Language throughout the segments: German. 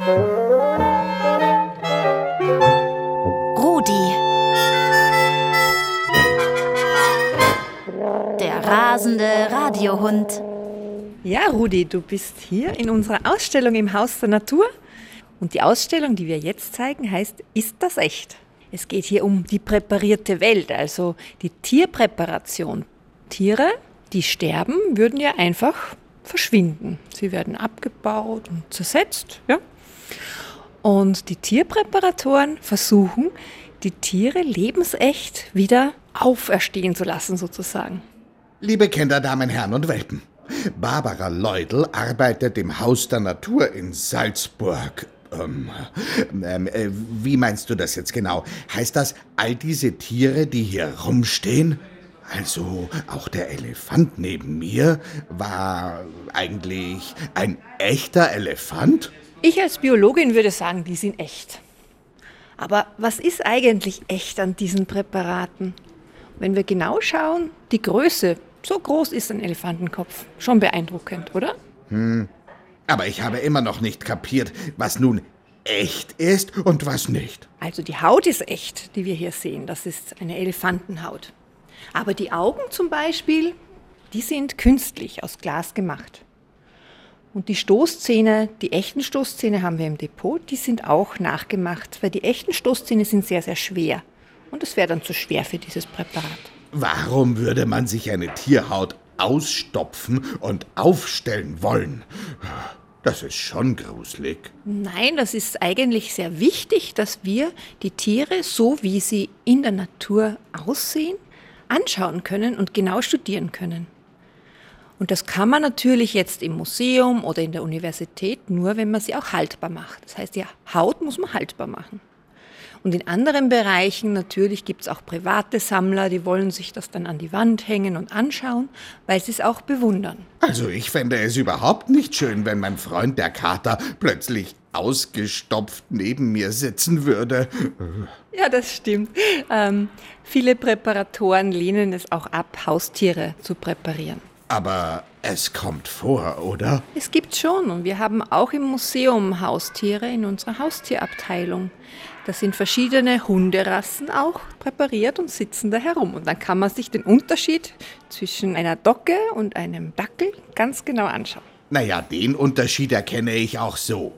Rudi. Der rasende Radiohund. Ja, Rudi, du bist hier in unserer Ausstellung im Haus der Natur. Und die Ausstellung, die wir jetzt zeigen, heißt Ist das echt? Es geht hier um die präparierte Welt, also die Tierpräparation. Tiere, die sterben, würden ja einfach verschwinden. Sie werden abgebaut und zersetzt. Ja? Und die Tierpräparatoren versuchen, die Tiere lebensecht wieder auferstehen zu lassen, sozusagen. Liebe Kinder, Damen, Herren und Welpen. Barbara Leudel arbeitet im Haus der Natur in Salzburg. Ähm, ähm, äh, wie meinst du das jetzt genau? Heißt das, all diese Tiere, die hier rumstehen, also auch der Elefant neben mir war eigentlich ein echter Elefant? Ich als Biologin würde sagen, die sind echt. Aber was ist eigentlich echt an diesen Präparaten? Wenn wir genau schauen, die Größe, so groß ist ein Elefantenkopf. Schon beeindruckend, oder? Hm. Aber ich habe immer noch nicht kapiert, was nun echt ist und was nicht. Also die Haut ist echt, die wir hier sehen. Das ist eine Elefantenhaut. Aber die Augen zum Beispiel, die sind künstlich aus Glas gemacht. Und die Stoßzähne, die echten Stoßzähne haben wir im Depot, die sind auch nachgemacht, weil die echten Stoßzähne sind sehr, sehr schwer. Und es wäre dann zu schwer für dieses Präparat. Warum würde man sich eine Tierhaut ausstopfen und aufstellen wollen? Das ist schon gruselig. Nein, das ist eigentlich sehr wichtig, dass wir die Tiere, so wie sie in der Natur aussehen, anschauen können und genau studieren können. Und das kann man natürlich jetzt im Museum oder in der Universität nur, wenn man sie auch haltbar macht. Das heißt, die Haut muss man haltbar machen. Und in anderen Bereichen natürlich gibt es auch private Sammler, die wollen sich das dann an die Wand hängen und anschauen, weil sie es auch bewundern. Also ich fände es überhaupt nicht schön, wenn mein Freund der Kater plötzlich ausgestopft neben mir sitzen würde. Ja, das stimmt. Ähm, viele Präparatoren lehnen es auch ab, Haustiere zu präparieren. Aber es kommt vor, oder? Es gibt schon und wir haben auch im Museum Haustiere in unserer Haustierabteilung. Da sind verschiedene Hunderassen auch präpariert und sitzen da herum. Und dann kann man sich den Unterschied zwischen einer Docke und einem Dackel ganz genau anschauen. Naja, den Unterschied erkenne ich auch so.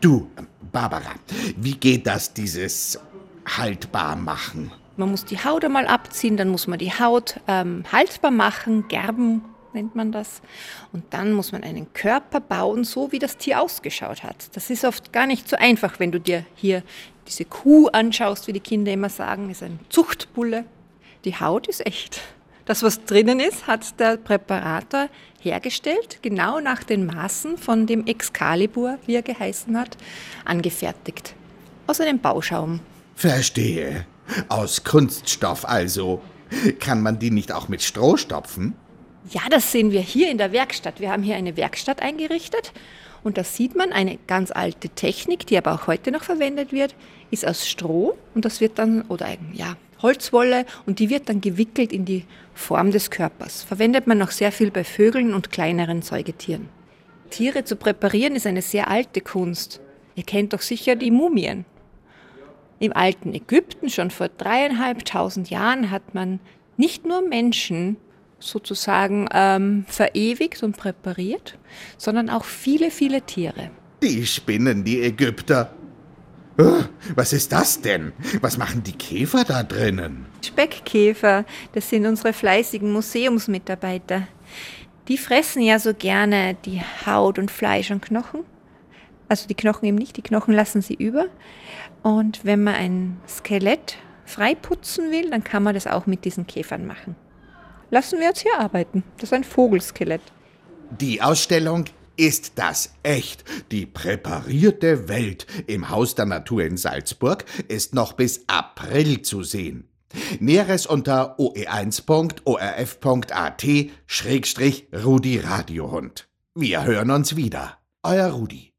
Du, Barbara, wie geht das, dieses haltbar machen? Man muss die Haut einmal abziehen, dann muss man die Haut ähm, haltbar machen, gerben nennt man das. Und dann muss man einen Körper bauen, so wie das Tier ausgeschaut hat. Das ist oft gar nicht so einfach, wenn du dir hier diese Kuh anschaust, wie die Kinder immer sagen, ist ein Zuchtbulle. Die Haut ist echt. Das, was drinnen ist, hat der Präparator hergestellt, genau nach den Maßen von dem Excalibur, wie er geheißen hat, angefertigt. Aus einem Bauschaum. Verstehe. Aus Kunststoff also. Kann man die nicht auch mit Stroh stopfen? Ja, das sehen wir hier in der Werkstatt. Wir haben hier eine Werkstatt eingerichtet und da sieht man eine ganz alte Technik, die aber auch heute noch verwendet wird, ist aus Stroh und das wird dann, oder ja, Holzwolle und die wird dann gewickelt in die Form des Körpers. Verwendet man noch sehr viel bei Vögeln und kleineren Säugetieren. Tiere zu präparieren ist eine sehr alte Kunst. Ihr kennt doch sicher die Mumien. Im alten Ägypten, schon vor dreieinhalbtausend Jahren, hat man nicht nur Menschen sozusagen ähm, verewigt und präpariert, sondern auch viele, viele Tiere. Die spinnen, die Ägypter. Oh, was ist das denn? Was machen die Käfer da drinnen? Speckkäfer, das sind unsere fleißigen Museumsmitarbeiter. Die fressen ja so gerne die Haut und Fleisch und Knochen. Also die Knochen eben nicht, die Knochen lassen sie über. Und wenn man ein Skelett freiputzen will, dann kann man das auch mit diesen Käfern machen. Lassen wir uns hier arbeiten. Das ist ein Vogelskelett. Die Ausstellung ist das echt? Die präparierte Welt im Haus der Natur in Salzburg ist noch bis April zu sehen. Näheres unter oe1.orf.at-rudi Radiohund. Wir hören uns wieder. Euer Rudi.